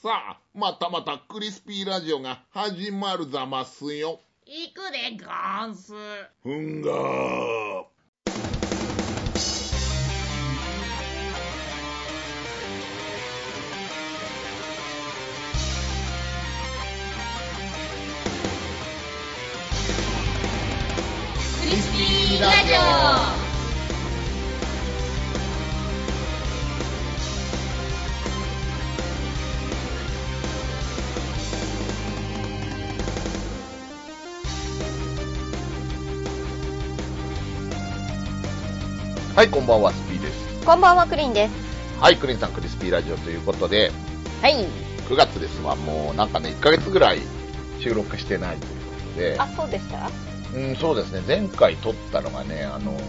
さあ、またまたクリスピーラジオが始まるざますよ。行くでゴンス。ふんがー。クリスピーラジオ。はい、こんばんは、スピーです。こんばんは、クリンです。はい、クリンさんクリスピーラジオということで、はい。9月ですわ、もうなんかね、1ヶ月ぐらい収録してないということで、あ、そうでした？うん、そうですね、前回撮ったのがね、あの、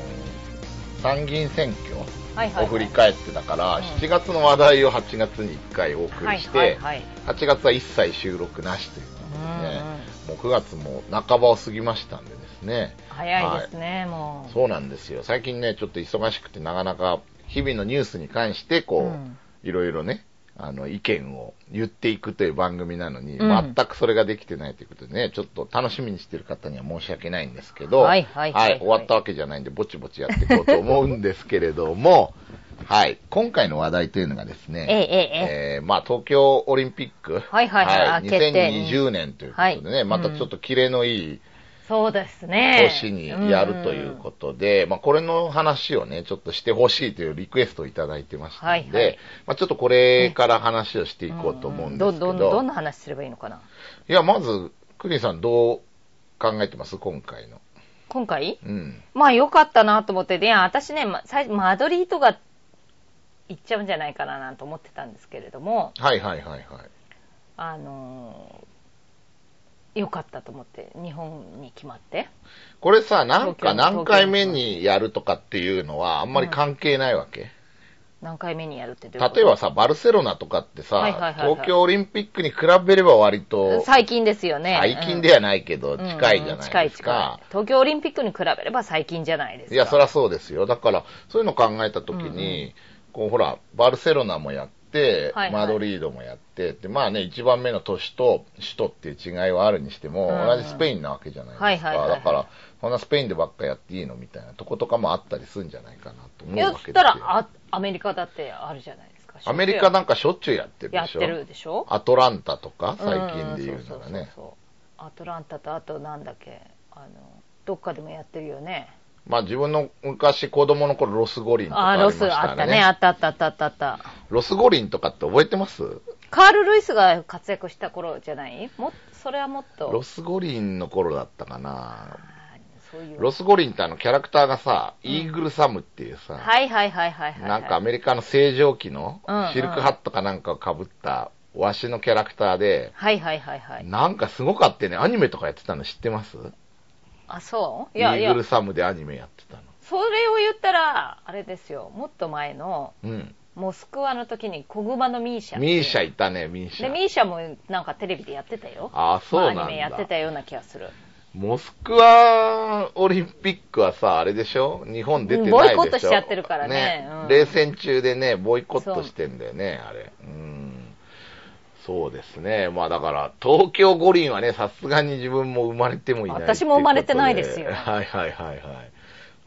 参議院選挙はいはい、を振り返ってたから、うん。7月の話題を8月に1回お送りして、はいはいはい。8月は一切収録なしということでね、もう9月も半ばを過ぎましたんでですね、早いですね、もう。そうなんですよ。最近ね、ちょっと忙しくてなかなか日々のニュースに関して、こう、うん。いろいろね、あの、意見を言っていくという番組なのに、うん。全くそれができてないということでね、ちょっと楽しみにしてる方には申し訳ないんですけど、はいはいはいはい。終わったわけじゃないんで、ぼちぼちやっていこうと思うんですけれども、はい、今回の話題というのがですね、ええええええ。ーまあ、東京オリンピック、はいはいはい。あ決定。2020年ということでね、はいまたちょっとキレのいい、そうですね。年にやるということで、まあ、これの話をね、ちょっとしてほしいというリクエストをいただいてましたので、はいはいまあ、ちょっとこれから話をしていこうと思うんですけど、ど、ど、どんな話すればいいのかな？いや、まず、クリンさんどう考えてます？今回の。今回？うん。まあ良かったなと思って、で、私ね、ま最初マドリードが行っちゃうんじゃないかななんて思ってたんですけれども、はいはいはいはい。あのー、良かったと思って、日本に決まって。これさ、なんか何回目にやるとかっていうのはあんまり関係ないわけ、何回目にやるってどういうこと？例えばさ、バルセロナとかってさ、はいはいはいはい東京オリンピックに比べれば割と、最近ですよね。最近ではないけど、うん近いじゃない近いですか。近い。東京オリンピックに比べれば最近じゃないですか。いや、そりゃそうですよ。だから、そういうの考えたときに、こう、ほら、バルセロナもやって、はいはいマドリードもやって、で、まあね、一番目の都市と首都っていう違いはあるにしても、うん同じスペインなわけじゃないですか。はいはいはいはいだから、こんなスペインでばっかやっていいのみたいなとことかもあったりするんじゃないかなと思うわけですよ。たら、あアメリカだってあるじゃないですか。アメリカなんかしょっちゅうやってるでしょやってるでしょ？アトランタとか、最近で言うならね。そうそうアトランタとあとなんだっけ、あの、どっかでもやってるよね。まあ自分の昔子供の頃ロス五輪とかあ、ありましたロスあったね。あったあったあったあったあった。ロス五輪とかって覚えてます？カール・ルイスが活躍した頃じゃない？もそれはもっと。ロス五輪の頃だったかな。ういう。ロス五輪ってあのキャラクターがさ、イーグルサムっていうさ、はいはいはいはいはい。なんかアメリカの星条旗のシルクハットかなんかを被ったわしのキャラクターで、はいはいはいはい。なんかすごかってね、アニメとかやってたの知ってます？あ、そう？イいやいやーグル、サムでアニメやってたの。それを言ったら、あれですよ、もっと前の、うん。モスクワの時に小熊のミーシャ。ミーシャいたね、ミーシで、ャ。ミーシャもなんかテレビでやってたよ。あ、そうなんだ。まあアニメやってたような気がする。モスクワオリンピックはさ、あれでしょ？日本出てないでしょ？ボイコットしちゃってるからねうん冷戦中でね、ボイコットしてんだよね、あれ。うん。そうですね。まあだから、東京五輪はね、さすがに自分も生まれてもいない私も生まれてないですよはいはいはいはい。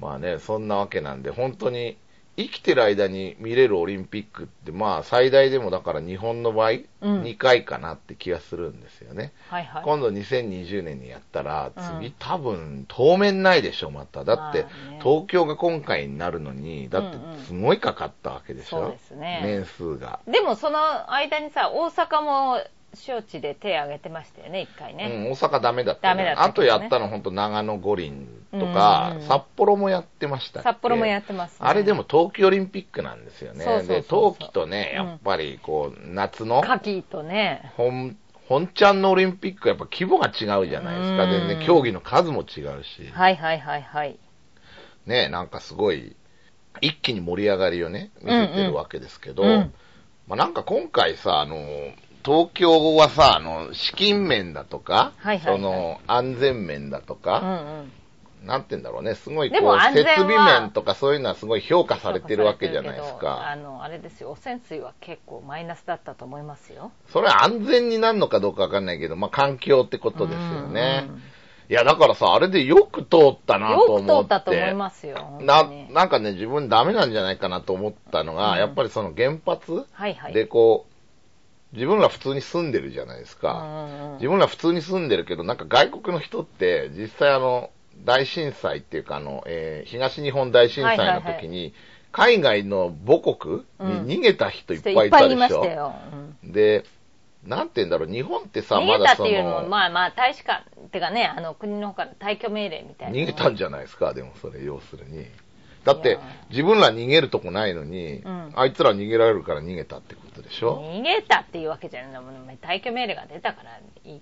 まあね、そんなわけなんで、本当に、生きてる間に見れるオリンピックって、まあ最大でもだから日本の場合、うん2回かなって気がするんですよね。はいはい。今度2020年にやったら、次、うん多分当面ないでしょ、また。だって、東京が今回になるのに、だってうんうんすごいかかったわけでしょ。そうですね年数が。でもその間にさ、大阪も招致で手挙げてましたよね、一回うね。ん、大阪ダメだった、ダメだったねとやったの本当長野五輪とか、札幌もやってました札幌もやってますねあれでも冬季オリンピックなんですよね。そうそうそうそうで、冬季とね、やっぱりこう、夏の、夏季とね。本、本ちゃんのオリンピックはやっぱ規模が違うじゃないですか。うんでね、競技の数も違うし。はいはいはいはい。ね、なんかすごい、一気に盛り上がりをね、見せてるわけですけど、うんうんまあ、なんか今回さ、あの、東京はさ、あの、資金面だとか、はいはいはいその、安全面だとか、うんうん。なんて言うんだろうね、すごいこう、設備面とかそういうのはすごい評価されてるわけじゃないです評価されてるけどあか。の、あれですよ、汚染水は結構マイナスだったと思いますよ。それは安全になるのかどうかわかんないけど、まあ環境ってことですよねうん。いや、だからさ、あれでよく通ったなと思って。よく通ったと思いますよ。本ななんかね、自分ダメなんじゃないかなと思ったのが、うんやっぱりその原発はいはい。でこう、自分ら普通に住んでるじゃないですか。自分ら普通に住んでるけど、なんか外国の人って、実際あの、大震災っていうかあの、えー東日本大震災の時に、海外の母国に逃げた人いっぱいいたでしょ。うんで、なんて言うんだろう、日本ってさ、逃げたまだそっていうのも、の、まあまあ、大使館、ってかね、あの、国の方から退去命令みたいな。逃げたんじゃないですか、でもそれ、要するに。だって自分ら逃げるとこないのに、うんあいつら逃げられるから逃げたってことでしょ、逃げたっていうわけじゃないもん。退去命令が出たからい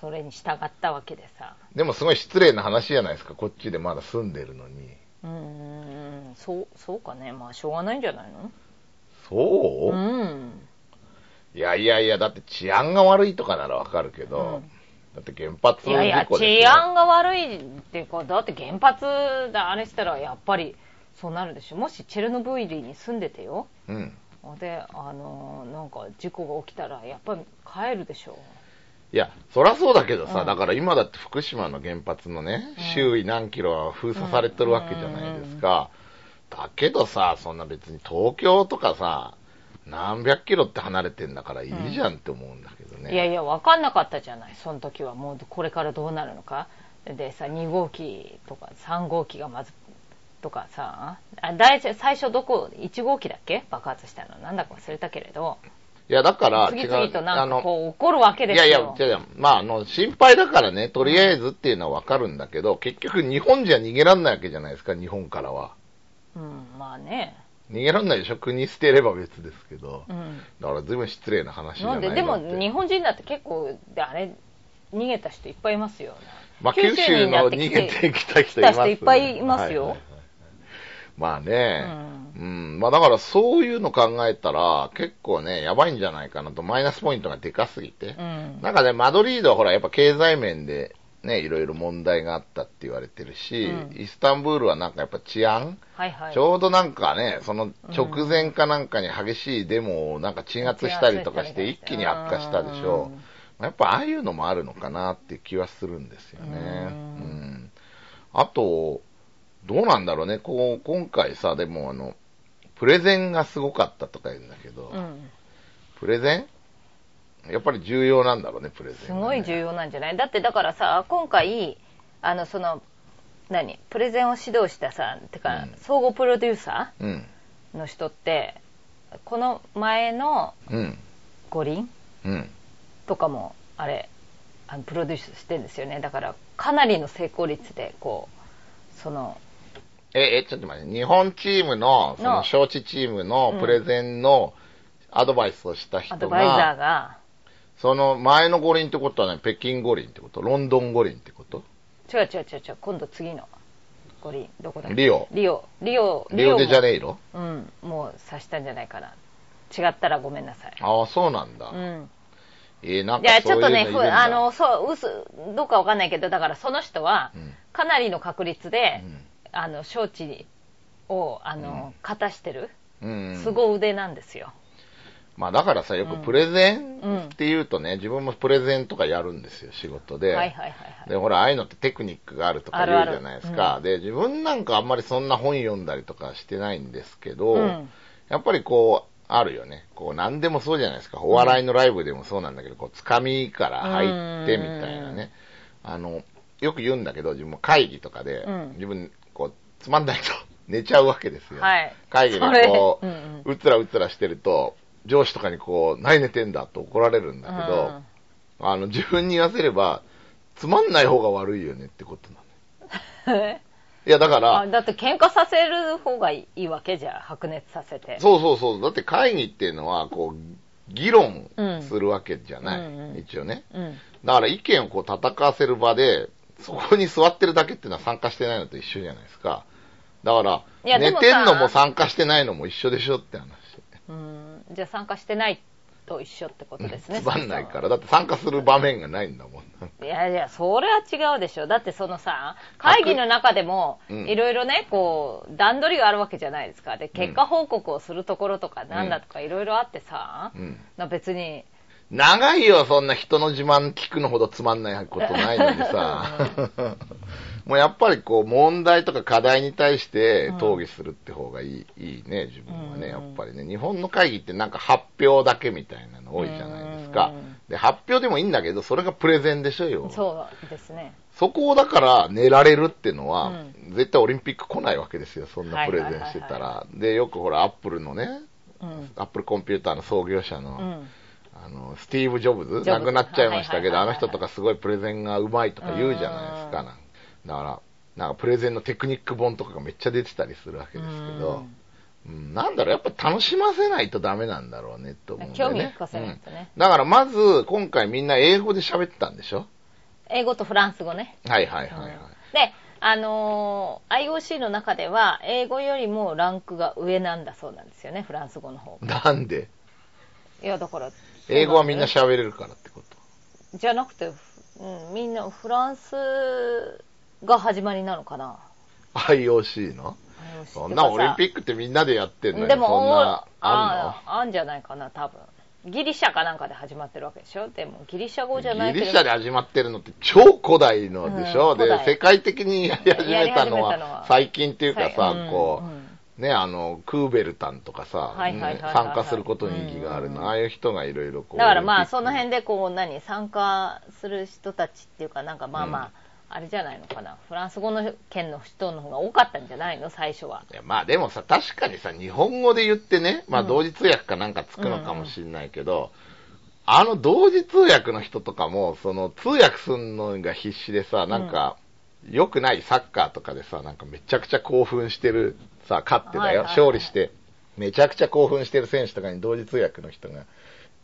それに従ったわけでさ。でもすごい失礼な話じゃないですか、こっちでまだ住んでるのに。うーん。そうそうかね。まあしょうがないんじゃないの？そう、うん。いやいやいや、だって治安が悪いとかならわかるけど、うん。だって原発いやいや治安が悪いっていうかだって原発だあれしたらやっぱりそうなるでしょ。もしチェルノブイリに住んでてよ。うん。であのなんか事故が起きたらやっぱり帰るでしょいや、そりゃそうだけどさ、うんだから今だって福島の原発のね、うん周囲何キロは封鎖されてるわけじゃないですか。だけどさ、そんな別に東京とかさ、何百キロって離れてんだからいいじゃんって思うんだけどね。いやいや、分かんなかったじゃない、その時は。もうこれからどうなるのか。でさ、2号機とか3号機がまず、とかさ、あ大最初どこ、1号機だっけ？爆発したの。なんだか忘れたけれど、いや、だから、次々となんかこう起こるわけですよ。いやいや、違う違うまあ、あの、心配だからね、とりあえずっていうのはわかるんだけど、結局日本じゃ逃げらんないわけじゃないですか、日本からは。うん、まあね。逃げらんないでしょ？国捨てれば別ですけど。うん。だから随分失礼な話じゃなないんで、でも日本人だって結構、あれ、逃げた人いっぱいいますよ。まあ、九州の逃げてきた人います、ね、いっぱいいますよはいはいはいまあね、ううん、まあだからそういうの考えたら結構ね、やばいんじゃないかなと、マイナスポイントがでかすぎて。うん。なんかね、マドリードはほら、やっぱ経済面でね、いろいろ問題があったって言われてるし、うんイスタンブールはなんかやっぱ治安、はいはい。ちょうどなんかね、その直前かなんかに激しいデモをなんか鎮圧したりとかして一気に悪化したでしょ。やっぱああいうのもあるのかなって気はするんですよね。うんうん。あと、どうなんだろうね、こう、今回さ、でもあの、プレゼンがすごかったとか言うんだけど、うん。プレゼン？やっぱり重要なんだろうね、プレゼン、すごい重要なんじゃない？だってだからさ今回あのその何？プレゼンを指導したさてか、うん総合プロデューサうん。ーの人ってこの前のうん。五輪？うん。とかもあれあのプロデュースしてんですよねだからかなりの成功率でこうそのえ、え、ちょっと待って、日本チームの、そのの招致チームのプレゼンのアドバイスをした人アドバイザーが、がその前の五輪ってことはね、北京五輪ってこと？ロンドン五輪ってこと？違う違う違う違う。今度次の五輪。どこだ？リオ。リオ。リオリオデジャイネイロ？うん。もう指したんじゃないかな。違ったらごめんなさい。ああ、そうなんだ。うん。えーなんいや、かそういうのちょっとね、あの、そう、うす、どうかわかんないけど、だからその人はうん、かなりの確率で、うんあの、招致を、あの、勝たしてる、うん。凄腕なんですよ。まあだからさ、よくプレゼンうんって言うとね、自分もプレゼンとかやるんですよ、仕事で。はいはいはいはい。で、ほら、ああいうのってテクニックがあるとか言うじゃないですか。あるあるで、自分なんかあんまりそんな本読んだりとかしてないんですけど、うんやっぱりこう、あるよね。こう、何でもそうじゃないですか。お笑いのライブでもそうなんだけど、こう、つかみから入ってみたいなね。あの、よく言うんだけど、自分も会議とかで、うん自分、こう、つまんないと 寝ちゃうわけですよ。はい会議でこう、うんうんうつらうつらしてると、上司とかにこう、何寝てんだと怒られるんだけど、あの、自分に言わせれば、つまんない方が悪いよねってことなの。う んいや、だからあ、だって喧嘩させる方がいいわけじゃん、白熱させて。そうそうそう。だって会議っていうのは、こう、議論するわけじゃない。うんうん一応ね。うん。だから意見をこう戦わせる場で、そこに座ってるだけっていうのは参加してないのと一緒じゃないですか。だから、寝てんのも参加してないのも一緒でしょって話。うん。じゃあ参加してないと一緒ってことですね。つまんないから。だって参加する場面がないんだもん。いやいや、それは違うでしょ。だってそのさ、会議の中でも、うんいろいろね、こう、段取りがあるわけじゃないですか。で、結果報告をするところとか、なんだとかいろいろあってさ、うん。な別に、長いよ、そんな人の自慢聞くのほどつまんないことないのにさ。もうやっぱりこう問題とか課題に対して討議するって方がいい,、いいね、自分はね、やっぱりね。日本の会議ってなんか発表だけみたいなの多いじゃないですかうん。で、発表でもいいんだけど、それがプレゼンでしょよ。そうですね。そこをだから寝られるっていうのは、う絶対オリンピック来ないわけですよ、そんなプレゼンしてたら。で、よくほら、アップルのね、うん。アップルコンピューターの創業者の、うん。あの、スティーブ・ジョブズ亡くなっちゃいましたけど、あの人とかすごいプレゼンがうまいとか言うじゃないですか。だか。ら、なんかプレゼンのテクニック本とかがめっちゃ出てたりするわけですけど、うん、なんだろう、やっぱ楽しませないとダメなんだろうね、と思うんだよね。興味を引かせないとね。うん。だからまず、今回みんな英語で喋ってたんでしょ？英語とフランス語ね。はいはいはいはい。で、あのー IOC の中では、英語よりもランクが上なんだそうなんですよね、フランス語の方が。なんで？いや、だから、英語はみんな喋れるからってこと。じゃなくて、うん、みんなフランスが始まりなのかな。IOC の？そんなオリンピッックってみんなでやってんのにでも、そんなあああんじゃないかな、多分。ギリシャかなんかで始まってるわけでしょ？でも、ギリシャ語じゃんないけど。のギリシャで始まってるのって超古代のでしょ、でうん古代。世界的にやり始めたのは最近っていうかさ、うんこう、うんね、あの、クーベルタンとかさ、参加することに意義があるうん。の、ああいう人がいろいろこう。だからまあ、その辺でこう、何、参加する人たちっていうか、なんかまあまあ、あれじゃないのかな。フランス語の圏の人の方が多かったんじゃないの？最初は。いやまあでもさ、確かにさ、日本語で言ってね、まあうん。同時通訳かなんかつくのかもしれないけど、あの同時通訳の人とかも、その通訳すんのが必死でさ、なんか、良くないサッカーとかでさ、なんかめちゃくちゃ興奮してる、さ、勝ってだよ、勝利して、めちゃくちゃ興奮してる選手とかに同時通訳の人が、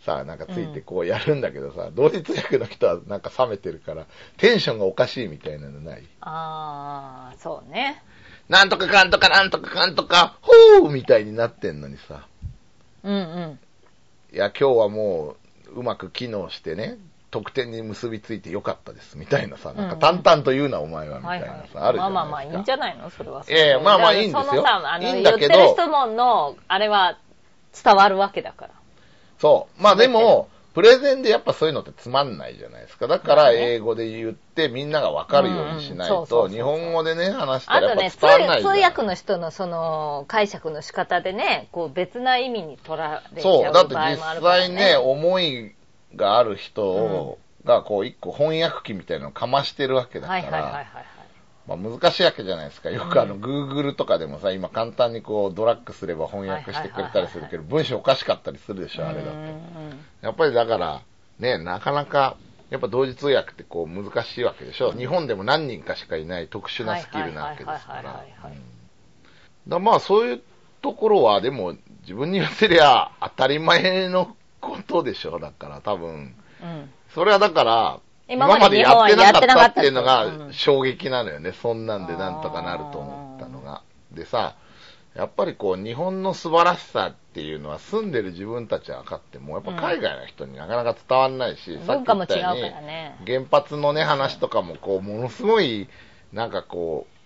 さ、なんかついてこうやるんだけどさ、同時通訳の人はなんか冷めてるから、テンションがおかしいみたいなのない？ああ、そうね。なんとかかんとかなんとかかんとか、ほーみたいになってんのにさ、うんうん。いや、今日はもう、うまく機能してね、得点に結びついてよかったです、みたいなさ、なんか淡々と言うな、お前は、みたはい。なさ、あるじゃないですか。まあまあまあ、いいんじゃないのそれは。いやいやまあまあいいんですよそのさ、あの、いいん言ってだけどる質問の、あれは伝わるわけだから。そう。まあでも、プレゼンでやっぱそういうのってつまんないじゃないですか。だから英語で言ってみんながわかるようにしないと、日本語でね、話したらやっぱあとね、通伝わらないじゃ通ない訳の人のその解釈の仕方でね、こう別な意味に取られちゃそう、だってう場合もあ実るから際ね、思いがある人を、がこう一個翻訳機みたいなのをかましてるわけだかはいはいはいはいら、はい。まあ難しいわけじゃないですか。よくあの、うん Google とかでもさ、今簡単にこうドラッグすれば翻訳してくれたりするけど、文章おかしかったりするでしょ、あれだと。やっぱりだから、ね、なかなか、やっぱ同時通訳ってこう難しいわけでしょ。日本でも何人かしかいない特殊なスキルなわけですから。はいはいはいはいはいうんだまあそういうところはでも自分に言わせりゃ当たり前のことでしょ。だから多分。うんそれはだから、今今までやってなかったっていうのが衝撃なのよね。そんなんでなんとかなると思ったのが。でさ、やっぱりこう日本の素晴らしさっていうのは住んでる自分たちは分かっても、やっぱ海外の人になかなか伝わんないし、さっ文化も違うかき言ったようにらね。原発のね、話とかも、こう、ものすごい、なんかこう、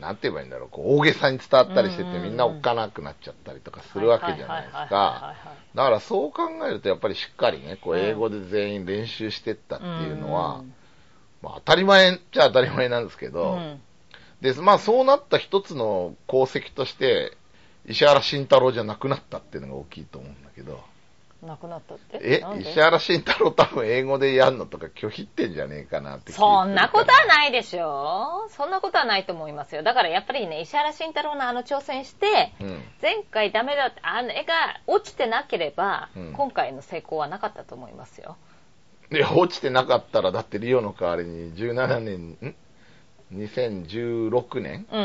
なんて言えばいいんだろう、こう、大げさに伝わったりしてて、みんなおっかなくなっちゃったりとかするわけじゃないですか。だからそう考えると、やっぱりしっかりね、こう、うん。英語で全員練習してったっていうのは、ん。まあ当たり前っちゃ当たり前なんですけうど、ん。で、まあそうなった一つの功績として、石原慎太郎じゃなくなったっていうのが大きいと思うんだけど、なくなったって？え石原慎太郎多分英語でやんのとか拒否ってんじゃねえかなってそんなことはないでしょそんなことはないと思いますよ。だからやっぱりね、石原慎太郎のあの挑戦して、うん。前回ダメだって、あの絵が落ちてなければ、うん今回の成功はなかったと思いますよ。で、落ちてなかったら、だってリオの代わりに17年、ん ?2016 年？うん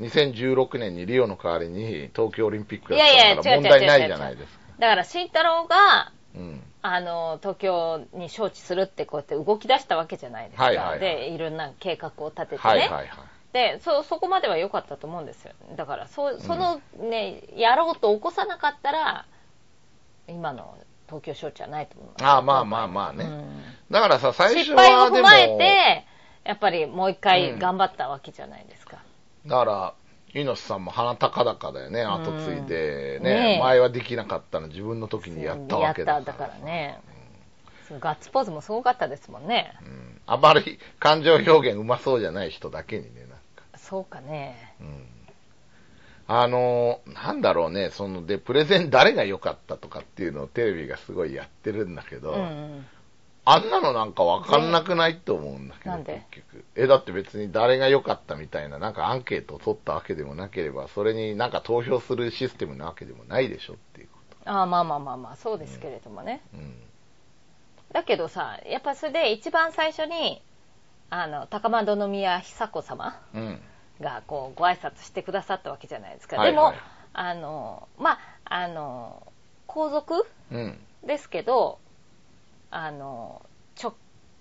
うん。2016年にリオの代わりに東京オリンピックいやったから問題ないじゃないですか。だから慎太郎が、うん。あの、東京に招致するってこうやって動き出したわけじゃないですか。はいはいはいで、いろんな計画を立ててね。はいはいはい。で、そ、そこまでは良かったと思うんですよ。だから、そ、そのね、やろうと起こさなかったら、今の東京招致はないと思う。ああ、まあまあまあね。うんだからさ、最初失敗を踏まえて、やっぱりもう一回頑張ったわけじゃないですか。だから、猪瀬さんも鼻高々だよね、後継いでね、ねえ前はできなかったの自分の時にやったわけだから。ね。そうガッツポーズもすごかったですもんね。うん。あまり感情表現うまそうじゃない人だけにね、なんか。そうかね。うん。あの、なんだろうね、その、で、プレゼン誰が良かったとかっていうのをテレビがすごいやってるんだけど、うんうん。あんなのなんかわかんなくないと思うんだけど、結局。え、だって別に誰が良かったみたいな、なんかアンケートを取ったわけでもなければ、それになんか投票するシステムなわけでもないでしょっていうこああまあまあまあまあ、そうですけれどもね。と。うん。だけどさ、やっぱそれで一番最初に、あの、高円宮久子様うん。がこうご挨拶してくださったわけじゃないですか。はいはいでも、あの、まあ、あの、皇族うん。ですけど、あの、直、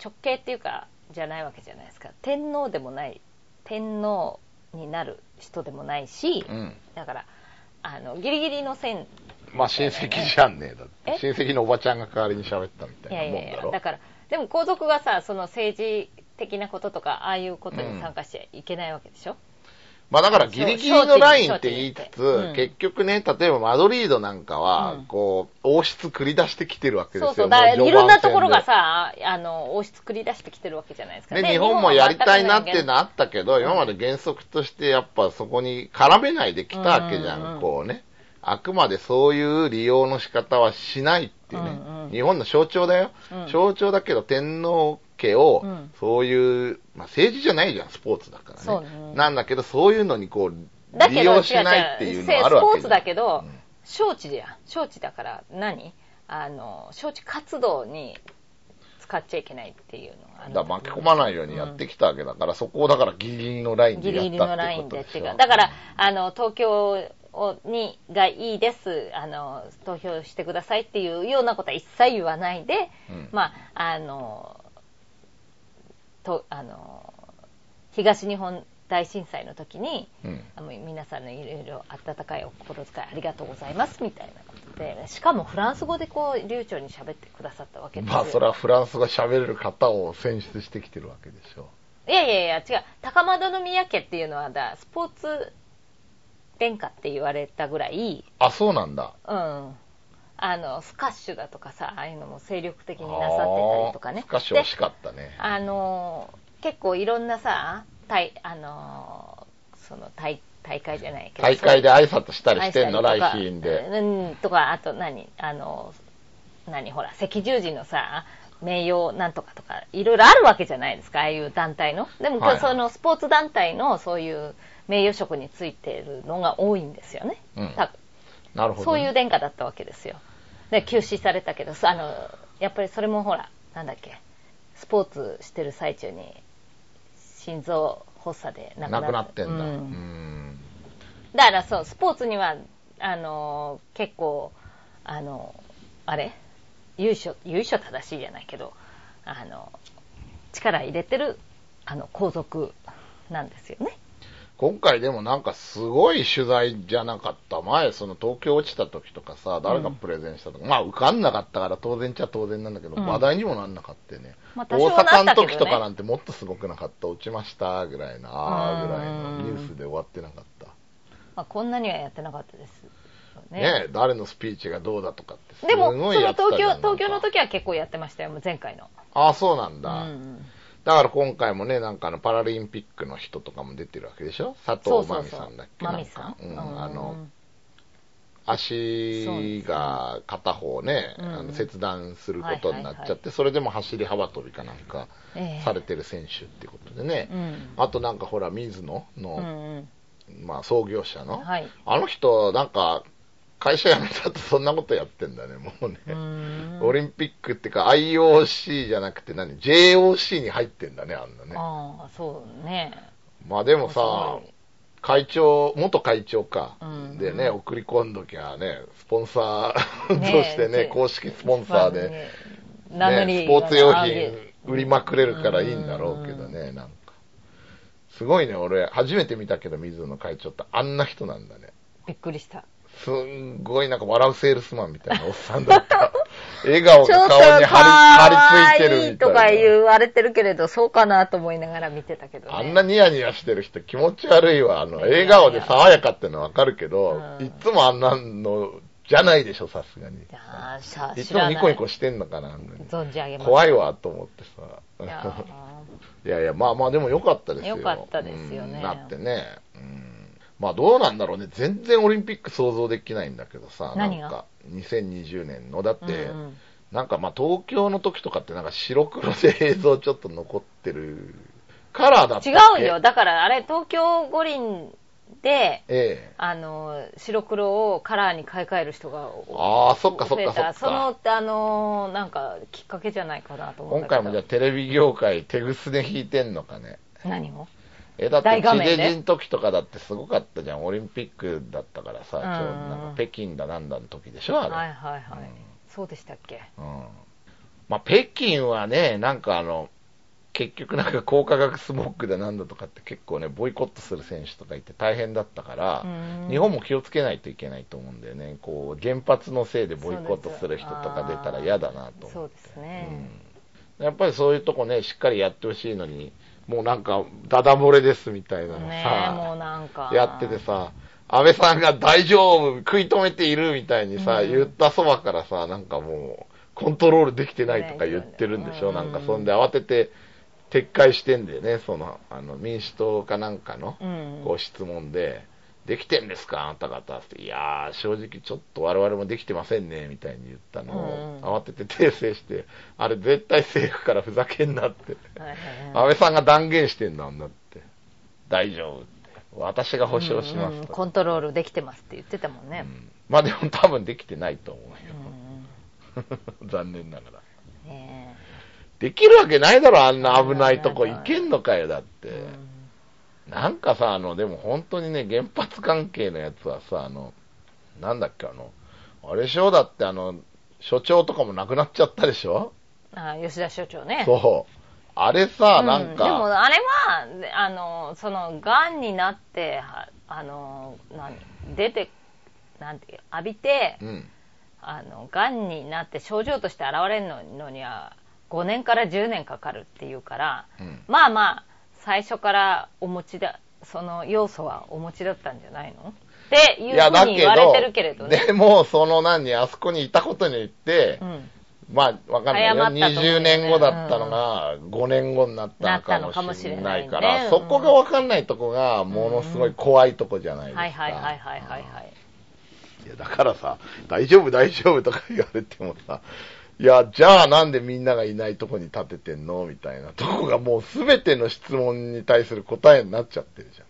直系っていうか、じゃないわけじゃないですか。天皇でもない、天皇になる人でもないし、うん。だから、あの、ギリギリの線、まあ親戚じゃんねだって。え？親戚のおばちゃんが代わりに喋ったみたいやいなもんだろ。いやいや、だから、でも皇族がさ、その政治的なこととか、ああいうことに参加しちゃいけないわけでしょ、まあだからギリギリのラインって言いつつ、うん結局ね、例えばマドリードなんかはうん、こう、王室繰り出してきてるわけですよ。そうそう、だいろんなところがさ、あの、王室繰り出してきてるわけじゃないですか。戦で、で日本もやりたいなってななったけど、今まで原則としてやっぱそこに絡めないできたわけじゃんうんこうね。あくまでそういう利用の仕方はしないっていうね。うんうん日本の象徴だよ。うん象徴だけど天皇家をうん、そういう、まあ政治じゃないじゃん、スポーツだからね。ね。なんだけど、そういうのにこう、利用しないっていうのはあるわけスポーツだけどうん、招致じゃん。招致だから何？あの、招致活動に使っちゃいけないっていうのがある。んだ巻き込まないようにやってきたわけだから、そこをだからギリギリのラインギでリギリのラやったってインでっていうか、ことでしょ。だから、あの、東京をにがいいです、あの、投票してくださいっていうようなことは一切言わないで、うん。まあ、あの、と、あの、東日本大震災の時に、うんあの皆さんのいろいろ温かいお心遣いありがとうございますみたいなことで、しかもフランス語でこう、流暢に喋ってくださったわけですよ。まあ、それはフランス語喋れる方を選出してきてるわけでしょ。いやいやいや、違う。高円宮家っていうのはだ、スポーツ殿下って言われたぐらい、あ、そうなんだ。うん。あの、スカッシュだとかさ、ああいうのも精力的になさってたりとかね。スカッシュ惜しかったね。あの、結構いろんなさ、大、あの、その大、大会じゃないけど。大会で挨拶したりしてんの、来愛したりとか賓で。うん、とか、あと何あの、何ほら、赤十字のさ、名誉なんとかとか、いろいろあるわけじゃないですか、ああいう団体の。でも、はいはいそのスポーツ団体のそういう名誉職についてるのが多いんですよね。うんなるほど、そういう殿下だったわけですよ。で、休止されたけど、あの、やっぱりそれもほら、なんだっけ、スポーツしてる最中に、心臓発作で亡くななくなってんだ。ううんん。だからそう、スポーツには、あの、結構、あの、あれ？優勝、優勝正しいじゃないけど、あの、力入れてる、あの、皇族なんですよね。今回でもなんかすごい取材じゃなかった。前、その東京落ちた時とかさ、誰がプレゼンしたとか、まあ受かんなかったから当然っちゃ当然なんだけど、うん話題にもなんなかったよね。まあ多大阪の時とかなんてもっとすごくなかった。落ちましたぐらいな、あーぐらいのニュースで終わってなかった。まあ、こんなにはやってなかったですよね。ねえ誰のスピーチがどうだとかってすでも、ごそのいやってたじゃん東京、東京の時は結構やってましたよ、もう前回の。ああ、そうなんうだ。んだから今回もね、なんかあのパラリンピックの人とかも出てるわけでしょ？佐藤真美さんだっけ？マミさん。うん、あうの、ん足が片方ね、うんあの切断することになっちゃって、はいはいはいそれでも走り幅跳びかなんかええされてる選手ってことでね、うん。あとなんかほら、水野うんの、うん。まあ創業者の、はい。あの人、なんか、会社辞めたってそんなことやってんだね、もうね。うオリンピックってか IOC じゃなくて何 ?JOC に入ってんだね、あんなね。ああ、そうね。まあでもさ会長、元会長か。うんでね、送り込んどきゃね、スポンサーねとしてね、え公式スポンサーで、まあね、スポーツ用品売りまくれるからいいんだろうけどね、なんか。すごいね、俺、初めて見たけど、水野会長ってあんな人なんだね。びっくりした。すんごいなんか笑うセールスマンみたいなおっさんだった。笑顔が顔にか張り、張り付いてるみたいな。いいとか言われてるけれど、そうかなと思いながら見てたけどね。あんなニヤニヤしてる人気持ち悪いわ。あの、笑顔で爽やかってのはわかるけど、うんいつもあんなのじゃないでしょ、さすがに。いやーさいつもニコニコしてんのかな、存じ上げます。怖いわ、と思ってさ。いや いやいや、まあまあでも良かったですよ。良かったですよねうんだってね、うん、まあどうなんだろうね。全然オリンピック想像できないんだけどさ。何が？なんか、2020年の。だって、うんうんなんかまあ東京の時とかってなんか白黒で映像ちょっと残ってる。カラーだったっけ？違うよ。。だからあれ、東京五輪で、ええ。あの、白黒をカラーに買い替える人がああ、そっかそっかそった。そのか。、あの、なんか、きっかけじゃないかなと思うん今だけど。回もじゃあテレビ業界手ぐすで引いてんのかね？何を？え、だって地デジの時とかだってすごかったじゃん。オリンピックだったからさ、うどなんうんか北京だなんだの時でしょ、あれ。はいはいはい。うんそうでしたっけ？うんまあ、北京はね、なんかあの、結局なんか高化学スモッグだなんだとかって結構ね、ボイコットする選手とかいて大変だったからうん、日本も気をつけないといけないと思うんだよね。こう、原発のせいでボイコットする人とか出たら嫌だなと思って。そうですね。うんやっぱりそういうとこね、しっかりやってほしいのに、もうなんか、ダダ漏れですみたいなさ、え、もうなんか。やっててさ、安倍さんが大丈夫、食い止めているみたいにさ、うん。言ったそばからさ、なんかもう、コントロールできてないとか言ってるんでしょ、うん。なんかそんで慌てて撤回してんだよね、その、あの、民主党かなんかの、うん。こう質問で、できてんですか？あなた方って。いやー、正直ちょっと我々もできてませんね、みたいに言ったのを、うん慌てて訂正して、あれ絶対政府からふざけんなって。安はい倍さんが断言してんだんだって。大丈夫って。私が保証しますと。うんうんコントロールできてますって言ってたもんね。うんまあでも多分できてないと思ううんよ。残念ながら。ねできるわけないだろ、あんな危ないとこ行けんのかよ、だって。えなんかさ、あの、でも本当にね、原発関係のやつはさ、あの、なんだっけ、あの、あれでしょ？だってあの、所長とかも亡くなっちゃったでしょ？あ吉田所長ね。そう。あれさ、うんなんか、でもあれは、であの、その、癌になって、はあの、何出て、なんていう、浴びて、うん。あの、癌になって症状として現れるののには、5年から10年かかるっていうから、うん。まあまあ、最初からお持ちだ、その要素はお持ちだったんじゃないの？っていうふうだけに言われてるけれどど、ね。でも、その何、あそこにいたことによってう、ん。まあ、わかんないよ。早まったと思うよね20年後だったのが、5年後になったのかもしれないから、ねそこがわかんないとこが、ものすごい怖いとこじゃないですか。はいはいはいはいはいはい。いや、だからさ、大丈夫大丈夫とか言われてもさ、いや、じゃあなんでみんながいないとこに立ててんのみたいなとこがもうすべての質問に対する答えになっちゃってるじゃ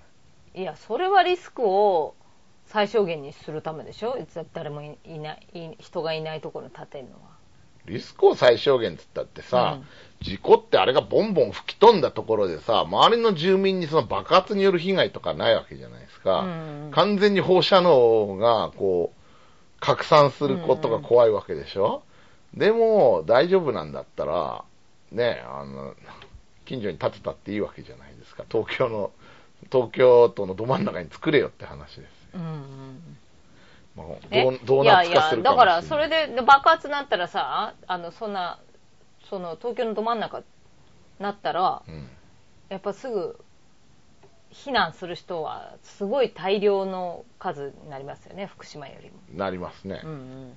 ない。いや、それはリスクを最小限にするためでしょ？誰もいいない、い人がいないところに立てるのは。リスクを最小限って言ったってさ、事故ってあれがボンボン吹き飛んだところでさ、周りの住民にその爆発による被害とかないわけじゃないですか。うん完全に放射能がこう、拡散することが怖いわけでしょ、でも、大丈夫なんだったら、ね、あの、近所に建てたっていいわけじゃないですか。東京の、東京都のど真ん中に作れよって話ですよ。うんうんまあ、え？ドードーナツ化するかい。いやいや、だからそれでで爆発になったらさ、あの、そんな、その東京のど真ん中になったら、うん。やっぱすぐ避難する人はすごい大量の数になりますよね、福島よりも。なりますね。うんうん。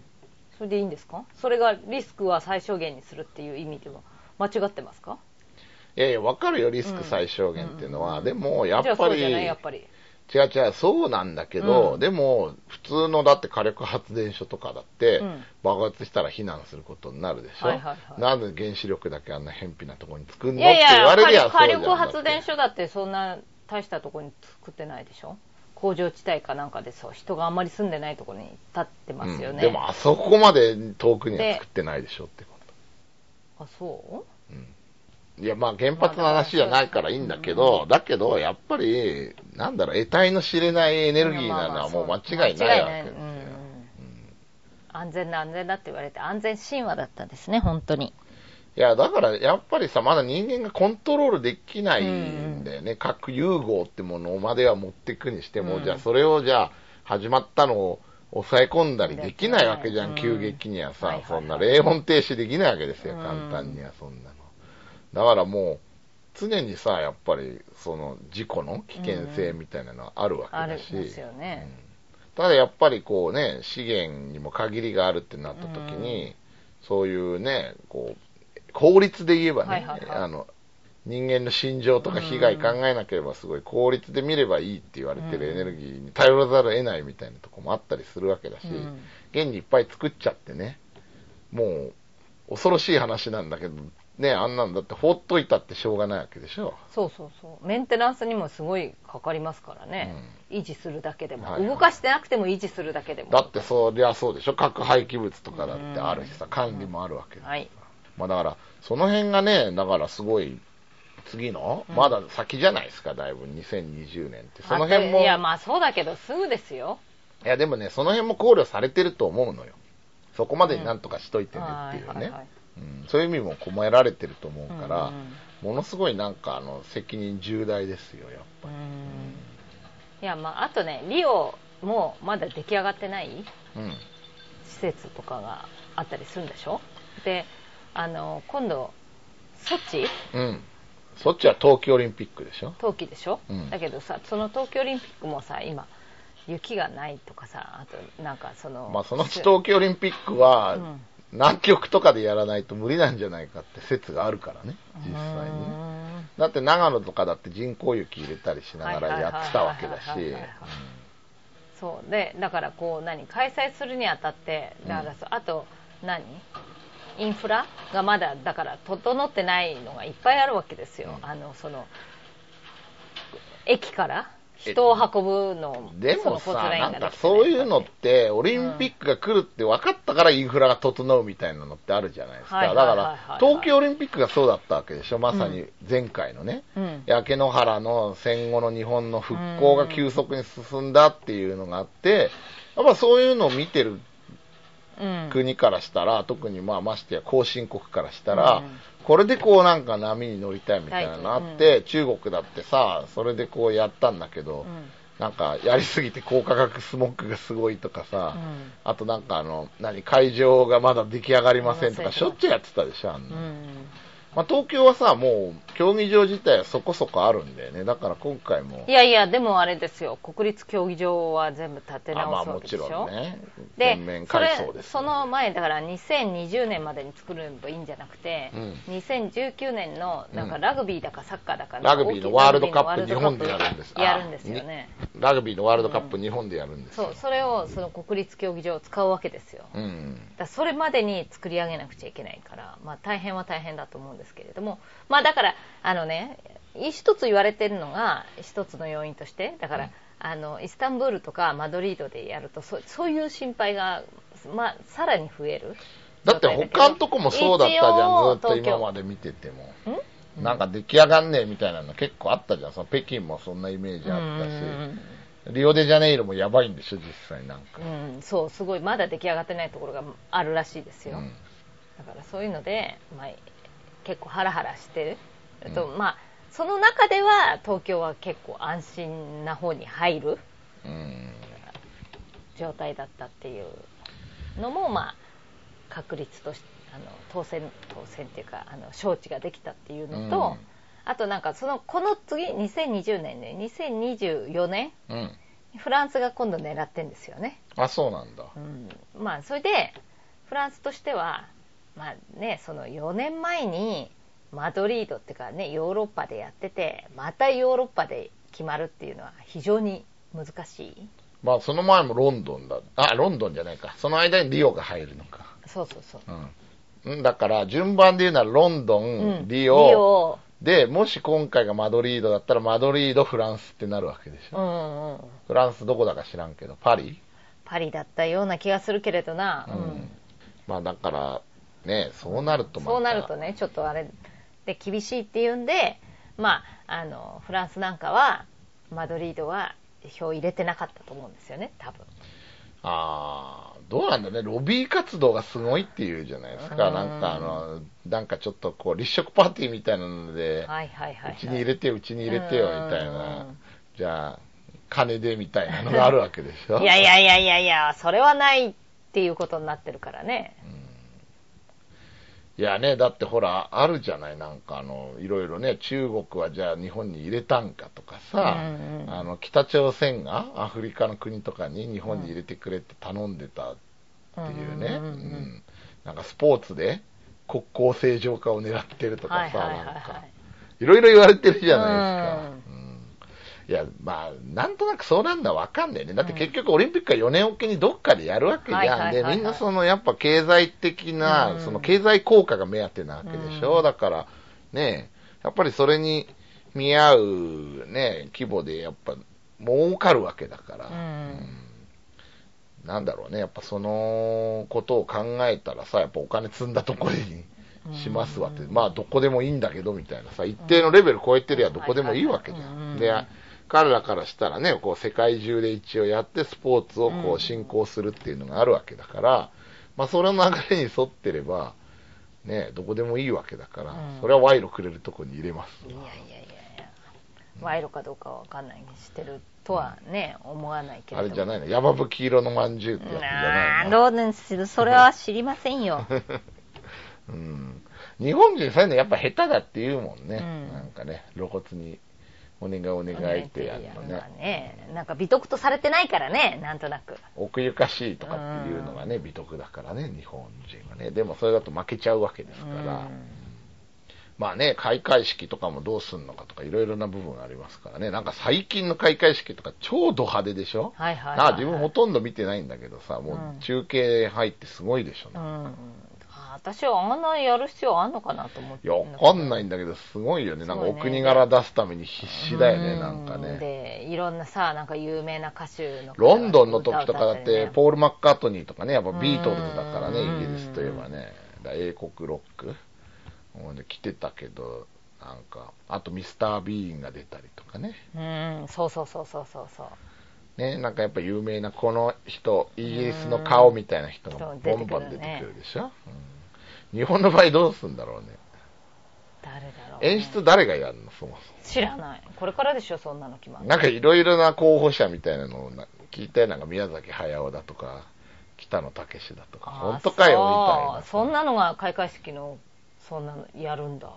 それでいいんですか？それがリスクは最小限にするっていう意味では。間違ってますか？いやいや、わかるよ、リスク最小限っていうのは。うん。でも、やっぱり、じゃあそうじゃないやっぱり。違う違う、そうなんだけど、うん。でも、普通のだって火力発電所とかだって、うん。爆発したら避難することになるでしょ、はいはいはい。なんで原子力だけあんな偏僻なところに作るのいやいって言わや、れりゃそう火じゃん力発電所だってそんな大したところに作ってないでしょ？工場地帯かなんかでそう人があんまり住んでないところに立ってますよね。うんでも、あそこまで遠くには作ってないでしょってこあ、そう？と。いや、まあ原発の話じゃないからいいんだけど、だけど、やっぱり、なんだろう、得体の知れないエネルギーなのはもう間違いないわけうん。安全だ安全だって言われて安全神話だったんですね、本当に。いや、だからやっぱりさ、まだ人間がコントロールできないんだよね。核融合ってものまでは持っていくにしても、うん。じゃあそれをじゃあ始まったのを抑え込んだりできないわけじゃん、うん。急激にはさ、そんな冷温停止できないわけですよ、うん。簡単にはそんなの。だからもう、常にさ、やっぱり、その、事故の危険性みたいなのはあるわけだし、ん。ですよね。うん。ただやっぱりこうね、資源にも限りがあるってなった時に、そういうね、こう、法律で言えばね、はいはいはい。あの、人間の心情とか被害考えなければすごい効率で見ればいいって言われてるうん。エネルギーに頼らざるを得ないみたいなとこもあったりするわけだし、うん。現にいっぱい作っちゃってね、もう恐ろしい話なんだけど、ね、あんなんだって放っといたってしょうがないわけでしょ。そうそうそう。メンテナンスにもすごいかかりますからね、維持するだけでも、はいはい。動かしてなくても維持するだけでも。だってそりゃそうでしょ。核廃棄物とかだってあるしさ、管理もあるわけで、はいまあだから、その辺がね、だからすごい、次の、うん。まだ先じゃないですか、だいぶ。2020年って。その辺も、いいややまあそうだけどすぐですよ。でもね、その辺も考慮されてると思うのよ。そこまでになんとかしといてねっていうね。そういう意味も込められてると思うから、うん。うんものすごいなんかあの責任重大ですよ、やっぱうん。いやまああとねリオもまだ出来上がってないり。うん。施設とかがあったりするんでしょ？であの今度ソチ？うん。そっちは冬季オリンピックでしょ？冬季でしょ、うん。だけどさその冬季オリンピックもさ今雪がないとかさあとなんかそのまあそのうち冬季オリンピックは、うん。南極とかでやらないと無理なんじゃないかって説があるからね、実際にだって長野とかだって人工雪入れたりしながらやってたわけだし。そう。でだからこう何？開催するにあたってだからそうあと何？インフラがまだだから整ってないのがいっぱいあるわけですよ、うん。あのその駅から人を運ぶのでもさ、なんかそういうのって、オリンピックが来るって分かったからインフラが整うみたいなのってあるじゃないですか。だから、冬季オリンピックがそうだったわけでしょ、まさに。前回のね。うん。焼け野原の戦後の日本の復興が急速に進んだっていうのがあって、やっぱそういうのを見てるうん国からしたら、特にまあましてや後進国からしたら、うん。これでこうなんか波に乗りたいみたいなのあって、中国だってさ、それでこうやったんだけど、うん。なんかやりすぎて高価格スモッグがすごいとかさ、うん。あとなんかあの、何、会場がまだ出来上がりませんとか、しょっちゅうやってたでしょ、あんな。うんまあ、東京はさ、もう競技場自体はそこそこあるんだよね。だから今回も。い、やいやでもあれですよ。国立競技場は全部建てあま直すあもちわけでしょ、ろんね、で全面それその前だから2020年までに作ればいいんじゃなくて、うん。2019年のなんかうん。ラグビーだかサッカーだかラグビーのワールドカップ大きいラグビーのワールドカップ日本でやるんですやるんですよねラグビーのワールドカップ日本でやるんですよ。そうそれをその国立競技場を使うわけですよ、うん。だそれまでに作り上げなくちゃいけないから、まあ、大変は大変だと思うんですけれども、まあ、だからあのね一つ言われてるのが一つの要因としてだから、うんあのイスタンブールとかマドリードでやるとそそういう心配が、まあ、さらに増えるだって他のとこもそうだったじゃん、ずっと今までで見てても。ん？なんか出来上がんねえみたいなの結構あったじゃん。その北京もそんなイメージあったし。リオデジャネイロもやばいんでしょ、実際なんか。うん、そうすごいまだ出来上がってないところがあるらしいですよ、うんだからそういうので、まあ、結構ハラハラしてる、うんとまあ、その中では東京は結構安心な方に入るうん。状態だったっていうのも、まあ、確率としてあの当選当選っていうかあの招致ができたっていうのと、うんあとなんかそのこの次2020年ね2024年うん。フランスが今度狙ってんですよね。あ、そうなんだ。うんまあそれでフランスとしてはまあねその4年前にマドリードっていうかねヨーロッパでやっててまたヨーロッパで決まるっていうのは非常に難しいまあその前もロンドンだ。あ、ロンドンじゃないか。その間にリオが入るのか。そうそうそう、うん。うんだから順番で言うならロンドン、うんリオ、リオで、もし今回がマドリードだったらマドリード、フランスってなるわけでしょ。うんうんうんフランスどこだか知らんけど、パリパリだったような気がするけれどな、ううんんまあだから、ね、そうなるとそうなるとねちょっとあれで厳しいっていうんでまああのフランスなんかはマドリードは票入れてなかったと思うんですよね多分ああ、どうなんだね、ロビー活動がすごいっていうじゃないですか。うんなんかあの、なんかちょっとこう、立食パーティーみたいなので、はいはいはい、はい、うちに入れてよ、うちに入れてよ、うんみたいな。じゃあ、金でみたいなのがあるわけでしょ。いやいやいやいやいや、それはないっていうことになってるからね。いやね、だってほら、あるじゃない、なんかあの、いろいろね、中国はじゃあ日本に入れたんかとかさ、うんうんあの、北朝鮮がアフリカの国とかに日本に入れてくれって頼んでたっていうね、うん。うん。うんうんなんかスポーツで国交正常化を狙ってるとかさ、はいはいはいなんかは、いろいろ言われてるじゃないですか。ううんいや、まあ、なんとなくそうなんだわかんないね。だって結局オリンピックは4年おきにどっかでやるわけじゃん。で、みんなそのやっぱ経済的な、うん。その経済効果が目当てなわけでしょ。うん。だから、ね、やっぱりそれに見合うね、規模でやっぱ儲かるわけだから。うん。うん。なんだろうね、やっぱそのことを考えたらさ、やっぱお金積んだところにしますわって、うんまあどこでもいいんだけどみたいなさ、一定のレベル超えてりゃどこでもいいわけじゃうんん。で、彼らからしたらね、こう世界中で一応やってスポーツをこうん。う進行するっていうのがあるわけだから、まあその流れに沿ってれば、ね、どこでもいいわけだから、うん。それは賄賂くれるとこに入れますわ。いやいやいやいや、賄賂かどうかは分かんないにしてるとはね、思わないけれども。あれじゃないの？山吹色のまんじゅうってやつじゃないの？どうです？それは知りませんよ。うん。日本人そういうのやっぱ下手だって言うもんね。うん。なんかね、露骨にお願いお願いってやるのねまあ。ねなんか美徳とされてないからね、なんとなく。奥ゆかしいとかっていうのがね、美徳だからね、日本人はね。でもそれだと負けちゃうわけですから。うんまあね、開会式とかもどうすんのかとかいろいろな部分ありますからね。なんか最近の開会式とか超ド派手でしょ？はいはいはい、自分ほとんど見てないんだけどさ、もうんう中継入ってすごいでしょ。うん。あ私はあんなやる必要あんのかなと思って。いや、わかんないんだけど、すごいよね。なんかお国柄出すために必死だよね、なんかうんね。で、いろんなさ、なんか有名な歌手のロンドンの時とかだって、ポール・マッカートニーとかね、やっぱビートルズだからね、うんイギリスといえばね、だ英国ロック来てたけど、なんか、あとミスター・ビーンが出たりとかね。うん、そうそうそうそうそうそう。ね、なんかやっぱ有名なこの人、イギリスの顔みたいな人がうんボンバン出てくるでしょ、うん日本の場合どうすんだろうね。誰だろう、ね。演出誰がやるの、そもそ知らない。これからでしょ、そんなの決まも。る。なんかいろいろな候補者みたいなのをな聞いたよ、なんか宮崎駿だとか、北野武だとか、あ本当かよ、みたいな。そんなのが開会式の、そんなのやるんだ。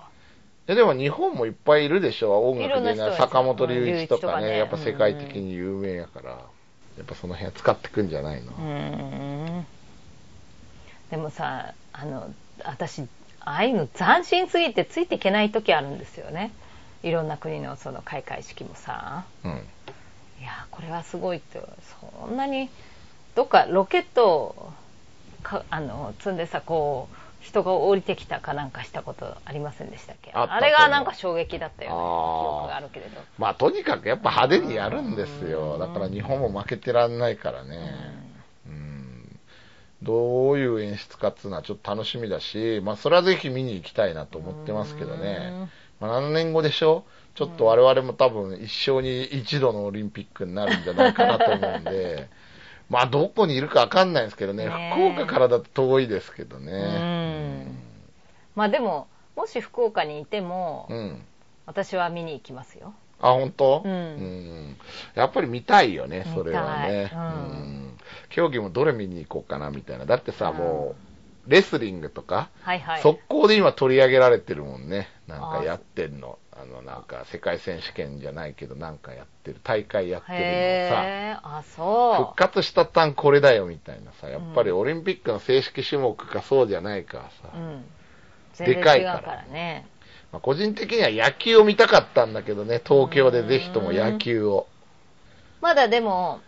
ででも日本もいっぱいいるでしょ音楽でね坂本龍一とかねねやっぱ世界的に有名やから、やっぱその辺は使ってくんじゃないの、うーん。でもさ、あの、私、ああいうの斬新すぎてついていけない時あるんですよね。いろんな国のその開会式もさ。うん。いやこれはすごいってそんなにどっかロケットをかあの積んでさこう人が降りてきたかなんかしたことありませんでしたっけ？あれがなんか衝撃だったよね。記あー憶があるけれど。まあとにかくやっぱ派手にやるんですよ。うんだから日本も負けてらんないからね。うんどういう演出かっつうのはちょっと楽しみだしまあそれはぜひ見に行きたいなと思ってますけどね。まあ、7年後でしょちょっと我々も多分一生に一度のオリンピックになるんじゃないかなと思うんで、まあどこにいるかわかんないですけどね、ね福岡からだと遠いですけどうん。ね。まあでももし福岡にいても、うん。私は見に行きますよあ、本当？うん。ん。やっぱり見たいよね、それはね。うん。うん。競技もどれ見に行こうかなみたいな。だってさ、うん。もう、レスリングとか、はいはい。速攻で今取り上げられてるもんね。なんあかやってんの。あの、なんか世界選手権じゃないけど、なんかやってる、大会やってるのをさ、あそう。復活したたんこれだよみたいなさ、やっぱりオリンピックの正式種目かそうじゃないかさ、うん。でかいから。からねまあ、個人的には野球を見たかったんだけどね、東京でぜひとも野球を。まだでも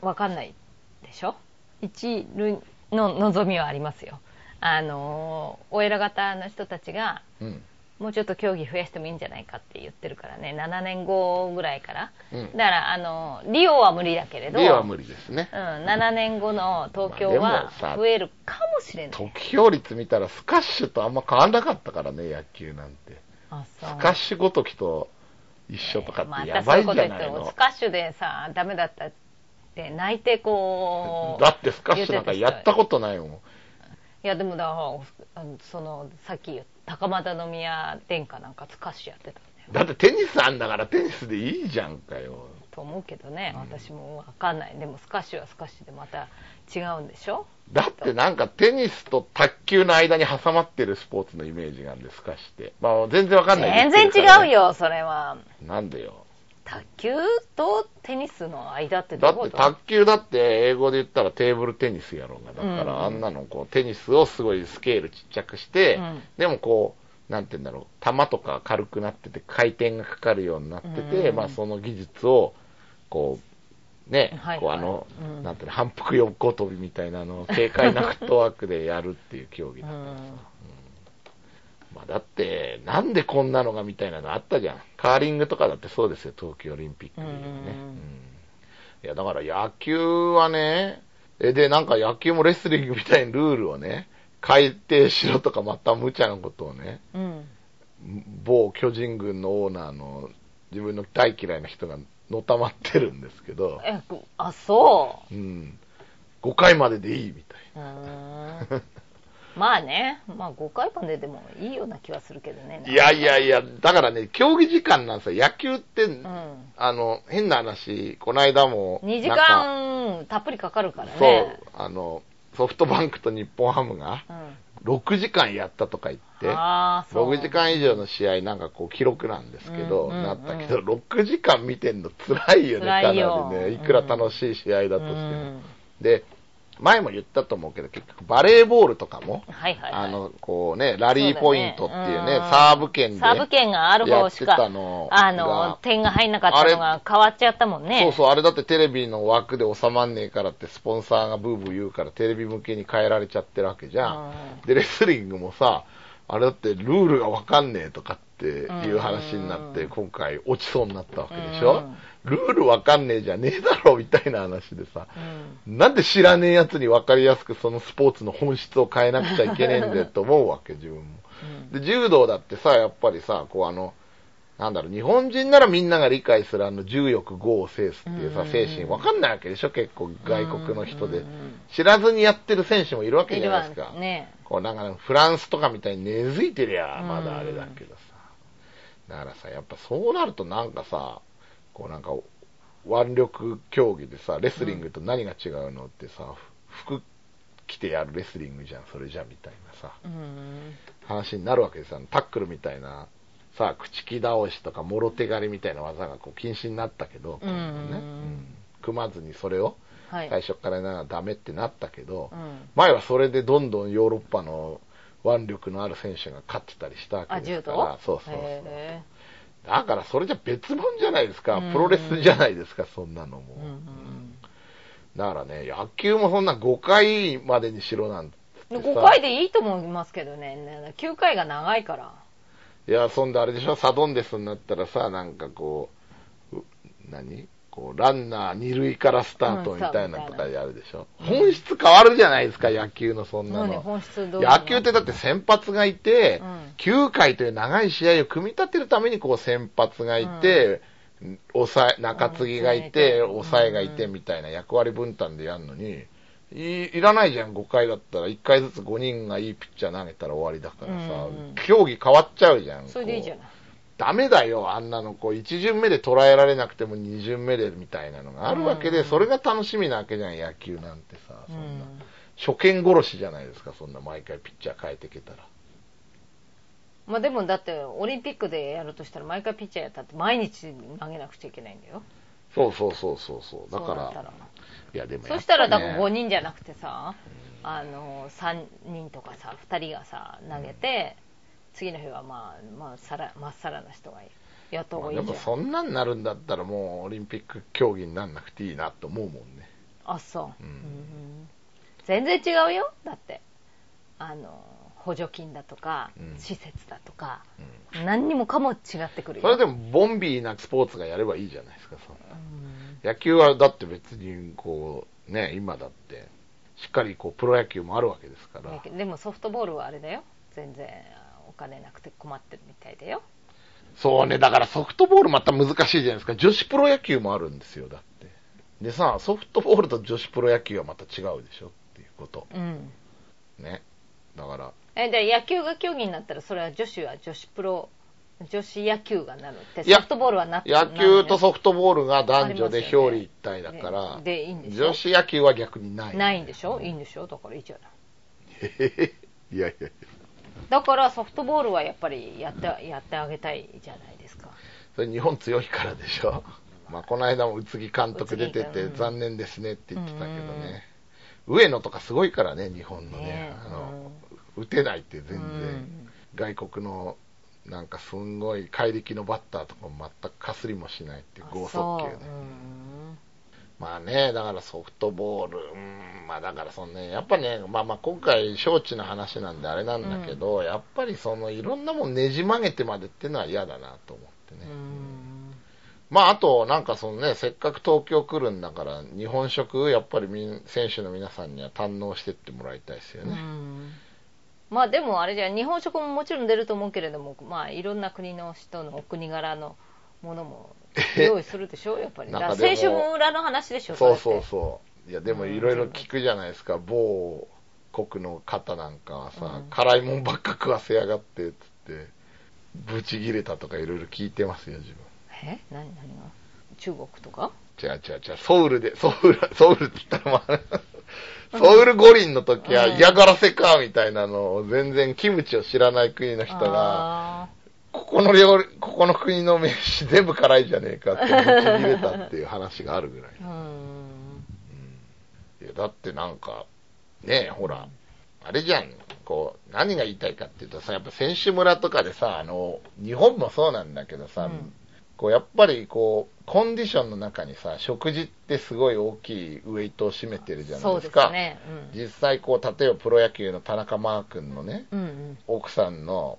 分かんないでしょ？一塁の望みはありますよあのお偉方の人たちがうん。もうちょっと競技増やしてもいいんじゃないかって言ってるからね7年後ぐらいから、うんだからあのリオは無理だけれどリオは無理ですねう。ん、7年後の東京は増えるかもしれない、得票率見たらスカッシュとあんま変わんなかったからね、野球なんて。スカッシュごときと一緒とかまってやばいんじゃないの。ってスカッシュでさダメだったって泣いてこうだってスカッシュなんかやったことないもん。いやでもだあのそのさっき言った高円宮殿下なんかスカッシュやってたんだってテニスあんだからテニスでいいじゃんかよ。と思うけどね、うん私もわかんない。でもスカッシュはスカッシュでまた違うんでしょ？だってなんかテニスと卓球の間に挟まってるスポーツのイメージがですかして。まあ全然わかんない。全然違う。よそれはなんでよ。卓球とテニスの間ってどだってういうこと？卓球だって英語で言ったらテーブルテニスやろうが。だからうんあんなのこうテニスをすごいスケールちっちゃくして、うんでもこう、なんて言うんだろう、球とか軽くなってて回転がかかるようになってて、うんまあその技術を、こう、ね、はいこうあの、うん。なんていうの、反復横跳びみたいなのを 軽快なフットワークでやるっていう競技だからさ。まあだって、なんでこんなのがみたいなのあったじゃん。カーリングとかだってそうですよ、東京オリンピックでね。うん。うん。いや、だから野球はね、え、で、なんか野球もレスリングみたいにルールをね、改定しろとかまた無茶なことをね、うん。某巨人軍のオーナーの自分の大嫌いな人がのたまってるんですけど、えあそう。ん、5回まででいいみたいううーん。まあね。まあ5回まででもいいような気はするけどね。な。いやいやいや、だからね、競技時間なんですよ。野球って、うん。あの、変な話、この間も、2時間たっぷりかかるからそうね、あの、ソフトバンクと日本ハムがうん、6時間やったとか言って、ああそう6時間以上の試合なんかこう記録なんですけど、うんうんなったけど、6時間見てんの辛いよね、かなりね。いくら楽しい試合だとしても。うんで、前も言ったと思うけど、結局バレーボールとかも、はいはい、はい、あの、こうね、ラリーポイントっていうね、そうだね。うん。サーブ権で。サーブ権がある方しかあの点が入んなかったのが変わっちゃったもんね。そうそう、あれだってテレビの枠で収まんねえからってスポンサーがブーブー言うからテレビ向けに変えられちゃってるわけじゃん。うで、レスリングもさ、あれだってルールがわかんねえとかっていう話になって、うん。今回落ちそうになったわけでしょ、うんルールわかんねえじゃねえだろみたいな話でさ、うんなんで知らねえやつにわかりやすくそのスポーツの本質を変えなくちゃいけねえんだよと思うわけ、自分も。で、柔道だってさ、やっぱりさ、こうあの、なんだろう、日本人ならみんなが理解するあの、重欲語を制すっていうさう、ん精神わかんないわけでしょ結構外国の人で。知らずにやってる選手もいるわけじゃないですか。ねこうなんかフランスとかみたいに根付いてりゃ、まだあれだけどさ。だからさ、やっぱそうなるとなんかさ、こうなんか、腕力競技でさ、レスリングと何が違うのってさ、服着てやるレスリングじゃん、それじゃみたいなさ。うん。話になるわけですよ。タックルみたいな、さ、口木倒しとか、もろ手狩りみたいな技がこう禁止になったけど、うん。ね。うん。組まずにそれをはい。最初からならダメってなったけど、うん。前はそれでどんどんヨーロッパの腕力のある選手が勝ってたりしたわけですから道、そうそうそう。へだからそれじゃ別物じゃないですか、うん。プロレスじゃないですか、そんなのも。ーうんだからね、野球もそんな5回までにしろなんてうんさ。5回でいいと思いますけどね。9回が長いから。いや、そんであれでしょ、サドンデスになったらさ、なんかこう、う何？こう、ランナー二塁からスタートみたいなのとかやるでしょ。本質変わるじゃないですか、野球のそんなの。本質野球ってだって先発がいて、うん9回という長い試合を組み立てるためにこう先発がいて、抑え、中継ぎがいて、うん抑えがいてみたいな役割分担でやるのに、いいらないじゃん、5回だったら。1回ずつ5人がいいピッチャー投げたら終わりだからさ、うん競技変わっちゃうじゃん。それでいいじゃないダメだよ、あんなの、こう、1巡目で捉えられなくても2巡目でみたいなのがあるわけで、うん。それが楽しみなわけじゃん、野球なんてさ、そんな。うん初見殺しじゃないですか、そんな毎回ピッチャー変えていけたら。まあでもだってオリンピックでやるとしたら毎回ピッチャーやったって毎日投げなくちゃいけないんだよ。そうそうそうそうそう。だから、いやでもね。そしたらだから5人じゃなくてさ、あの3人とかさ2人がさ投げて、次の日はまあまあさらまっさらな人がやった方まあがいいじゃん。でもそんなんなるんだったらもうオリンピック競技になんなくていいなと思うもんね。あそう、うん。うん全然違うよ。だって。あの補助金だとか、うん。施設だとかうん。何にもかも違ってくるよ。それでもボンビーなスポーツがやればいいじゃないですか、そんなうん。野球はだって別にこう、ね、今だって、しっかりこうプロ野球もあるわけですから。でもソフトボールはあれだよ。全然お金なくて困ってるみたいだよそうね、だからソフトボールまた難しいじゃないですか。女子プロ野球もあるんですよ、だって。でさ、ソフトボールと女子プロ野球はまた違うでしょっていうこと。うんね。だから、えで野球が競技になったらそれは女子は女子プロ女子野球がなるってソフトボールはなって野球とソフフトボールが男女で表裏一体だから、ででいいんでしょ？女子野球は逆にない。ないんでしょ？いいんでしょ？だからいいじゃないいやいやいや。だからソフトボールはやっぱりやってやってあげたいじゃないですか。それ日本強いからでしょ。まあ、この間も宇津木監督出てて残念ですねって言ってたけどね。上野とかすごいからね、日本のね。ねあの打てないって全然。うん。外国のなんかすんごい怪力のバッターとかも全くかすりもしないっていう剛速球ねまあねだからソフトボールうんまあだからそのねやっぱねまあまあ今回招致の話なんであれなんだけど、やっぱりそのいろんなもんねじ曲げてまでっていうのは嫌だなと思ってね、うん。まああとなんかそのねせっかく東京来るんだから日本食やっぱりみん選手の皆さんには堪能してってもらいたいですようね、ん。まあでもあれじゃん日本食ももちろん出ると思うけれどもまあいろんな国の人のお国柄のものも用意するでしょやっぱり。だからなんかでも。選手村の話でしょそうそうそう。いや、でもうんいろいろ聞くじゃないですか。某国の方なんかはさ、うん。辛いもんばっか食わせやがって、つって、ブチギレたとかいろいろ聞いてますよ、自分。え？何何が？中国とか？違う違う違う、ソウルで、ソウル、ソウルって言ったらまあ、ソウル五輪の時はうん。嫌がらせか、みたいなのを全然キムチを知らない国の人が、あここの料理、ここの国の飯全部辛いじゃねえかってブチギレたっていう話があるぐらい。ーうん。いやだってなんか、ねえ、ほら、あれじゃん、こう、何が言いたいかっていうとさ、やっぱ選手村とかでさ、あの、日本もそうなんだけどさ、うん。こう、やっぱりこう、コンディションの中にさ、食事ってすごい大きいウェイトを占めてるじゃないでか。ですすね実際こう、例えばプロ野球の田中マー君のね、うんうん。奥さんの、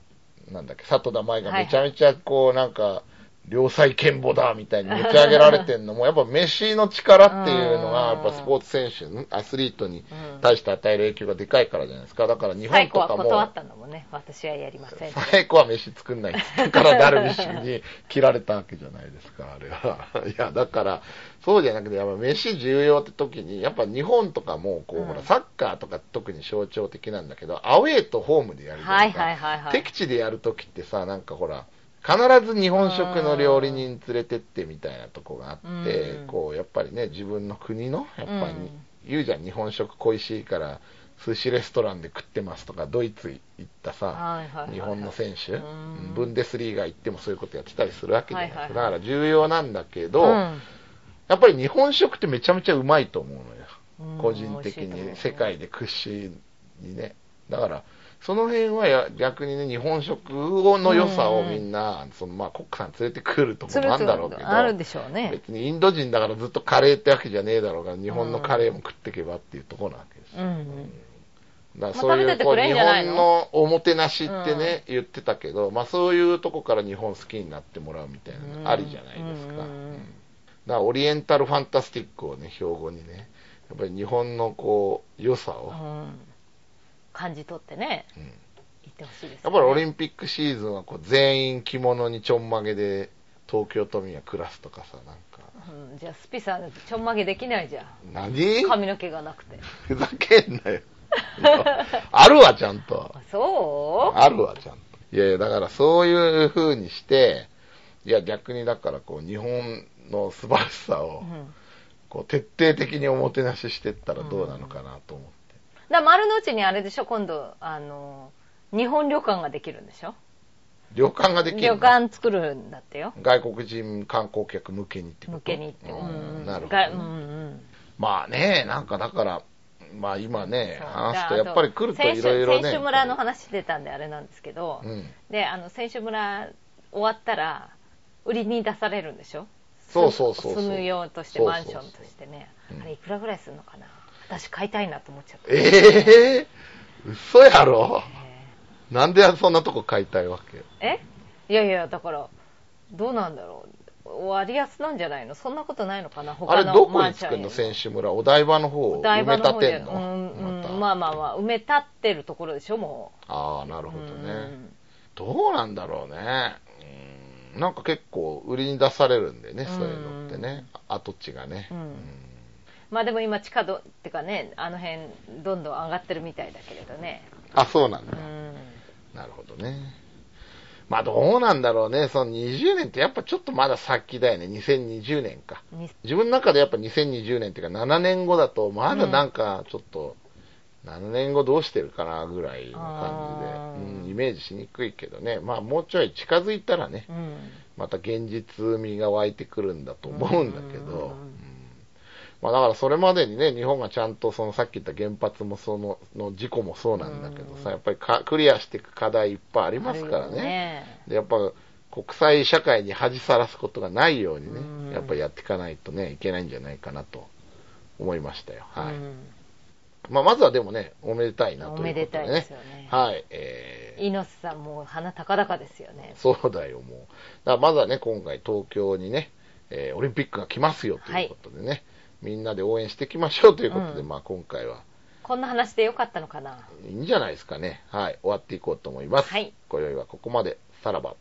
なんだっけ、里田舞がめちゃめちゃこう、なんか、良妻賢母だみたいに持ち上げられてんのも、やっぱ飯の力っていうのが、やっぱスポーツ選手、ん？アスリートにうん対して与える影響がでかいからじゃないですか。だから日本最後はとかも、断ったのもね私はやりません最後は飯作んないって言ったからダルビッシュに切られたわけじゃないですか、あれは。いや、だから、そうじゃなくて、やっぱ飯重要って時に、やっぱ日本とかも、こう、うんほら、サッカーとか特に象徴的なんだけど、アウェーとホームでやるじゃなはいいですか。はいはいはい敵地でやるときってさ、なんかほら、必ず日本食の料理人連れてってみたいなとこがあって、うん。こう、やっぱりね、自分の国の、やっぱり、うん。言うじゃん、日本食恋しいから、寿司レストランで食ってますとか、ドイツ行ったさ、はいはいはいはい。日本の選手、うん。ブンデスリーガ行ってもそういうことやってたりするわけじゃない。ですか。はいはい。はいだから重要なんだけど、うん。やっぱり日本食ってめちゃめちゃうまいと思うのよ。うん。個人的に世界で屈指にね。だから、その辺はや逆にね、日本食の良さをみんな、そのまあ、コックさん連れてくるとこもあるんだろうけど、あるんでしょうね。別にインド人だからずっとカレーってわけじゃねえだろうが、日本のカレーも食ってけばっていうところなわけですよ。うんうん。だからそういうこう日本のおもてなしってね、言ってたけど、まあそういうとこから日本好きになってもらうみたいなのありじゃないですか。だからオリエンタルファンタスティックをね、標語にね、やっぱり日本のこう、良さを、うん感じ取ってねうん言ってほしいです、ね、やっぱりオリンピックシーズンはこう全員着物にちょんまげで東京都民は暮らすとかさ、なんか、うん、じゃあスピさんちょんまげできないじゃん何？髪の毛がなくてふざけんなよ。あるわ、ちゃんと。あそう？あるわ、ちゃんと。いやいや、だからそういう風にして、いや、逆にだからこう、日本の素晴らしさをう、んこう、徹底的におもてなししてったらどうなのかなと思って。だ丸の内にあれでしょ今度あの日本旅館ができるんでしょ？旅館ができる旅の館作るんだってよ。外国人観光客向けにってこと？向けにって、ううんん。なるほど、ね。がうんうん。まあね、なんかだから、まあ今ね、話すとでやっぱり来るといろいろね。選手村の話してたんであれなんですけど、うん。であの選手村終わったら売りに出されるんでしょ？そうそうそうそう。住む用としてマンションとしてね。うん。あれいくらぐらいするのかな？私買いたいなと思っちゃった。ええ嘘やろ？なんでそんなとこ買いたいわけ？え？いやいやだからどうなんだろう。割安なんじゃないの？そんなことないのかな？あ他のれどこ？に作るの？選手村。お台場の方を埋め立てんの？うんうんまあまあまあ。埋め立ってるところでしょもああなうるほどね。うん。どうなんだろうね。うんなんか結構売りに出されるんでねそういうのってね。跡地がね。うんまあでも今地下どってかねあの辺どんどん上がってるみたいだけれどね。あそうなんだ。うん。なるほどね。まあどうなんだろうね。その20年ってやっぱちょっとまだ先だよね。2020年か。に自分の中でやっぱ2020年っていうか7年後だと、まだなんかちょっと、7年後どうしてるかなぐらいの感じで、うん、イメージしにくいけどね。まあもうちょい近づいたらね、うん。また現実味が湧いてくるんだと思うんだけど、うんうんまあ、だからそれまでにね、日本がちゃんとそのさっき言った原発もそのの事故もそうなんだけどさ、うんやっぱりかクリアしていく課題いっぱいありますからあるよね。でやっぱ国際社会に恥さらすことがないようにね、うんやっぱりやっていかないとね、いけないんじゃないかなと思いましたよ。はい。うんまあ、まずはでもね、おめでたいなということで、ね。おめでたいですよねはい。えー猪瀬さんもう鼻高々ですよねそうだよ、もう。だからまずはね、今回東京にね、えーオリンピックが来ますよということでね、みんなで応援していきましょうということで、うんまあ今回はこんな話でよかったのかないいんじゃないですかね。はい、終わっていこうと思います。はい今宵はここまで。さらば。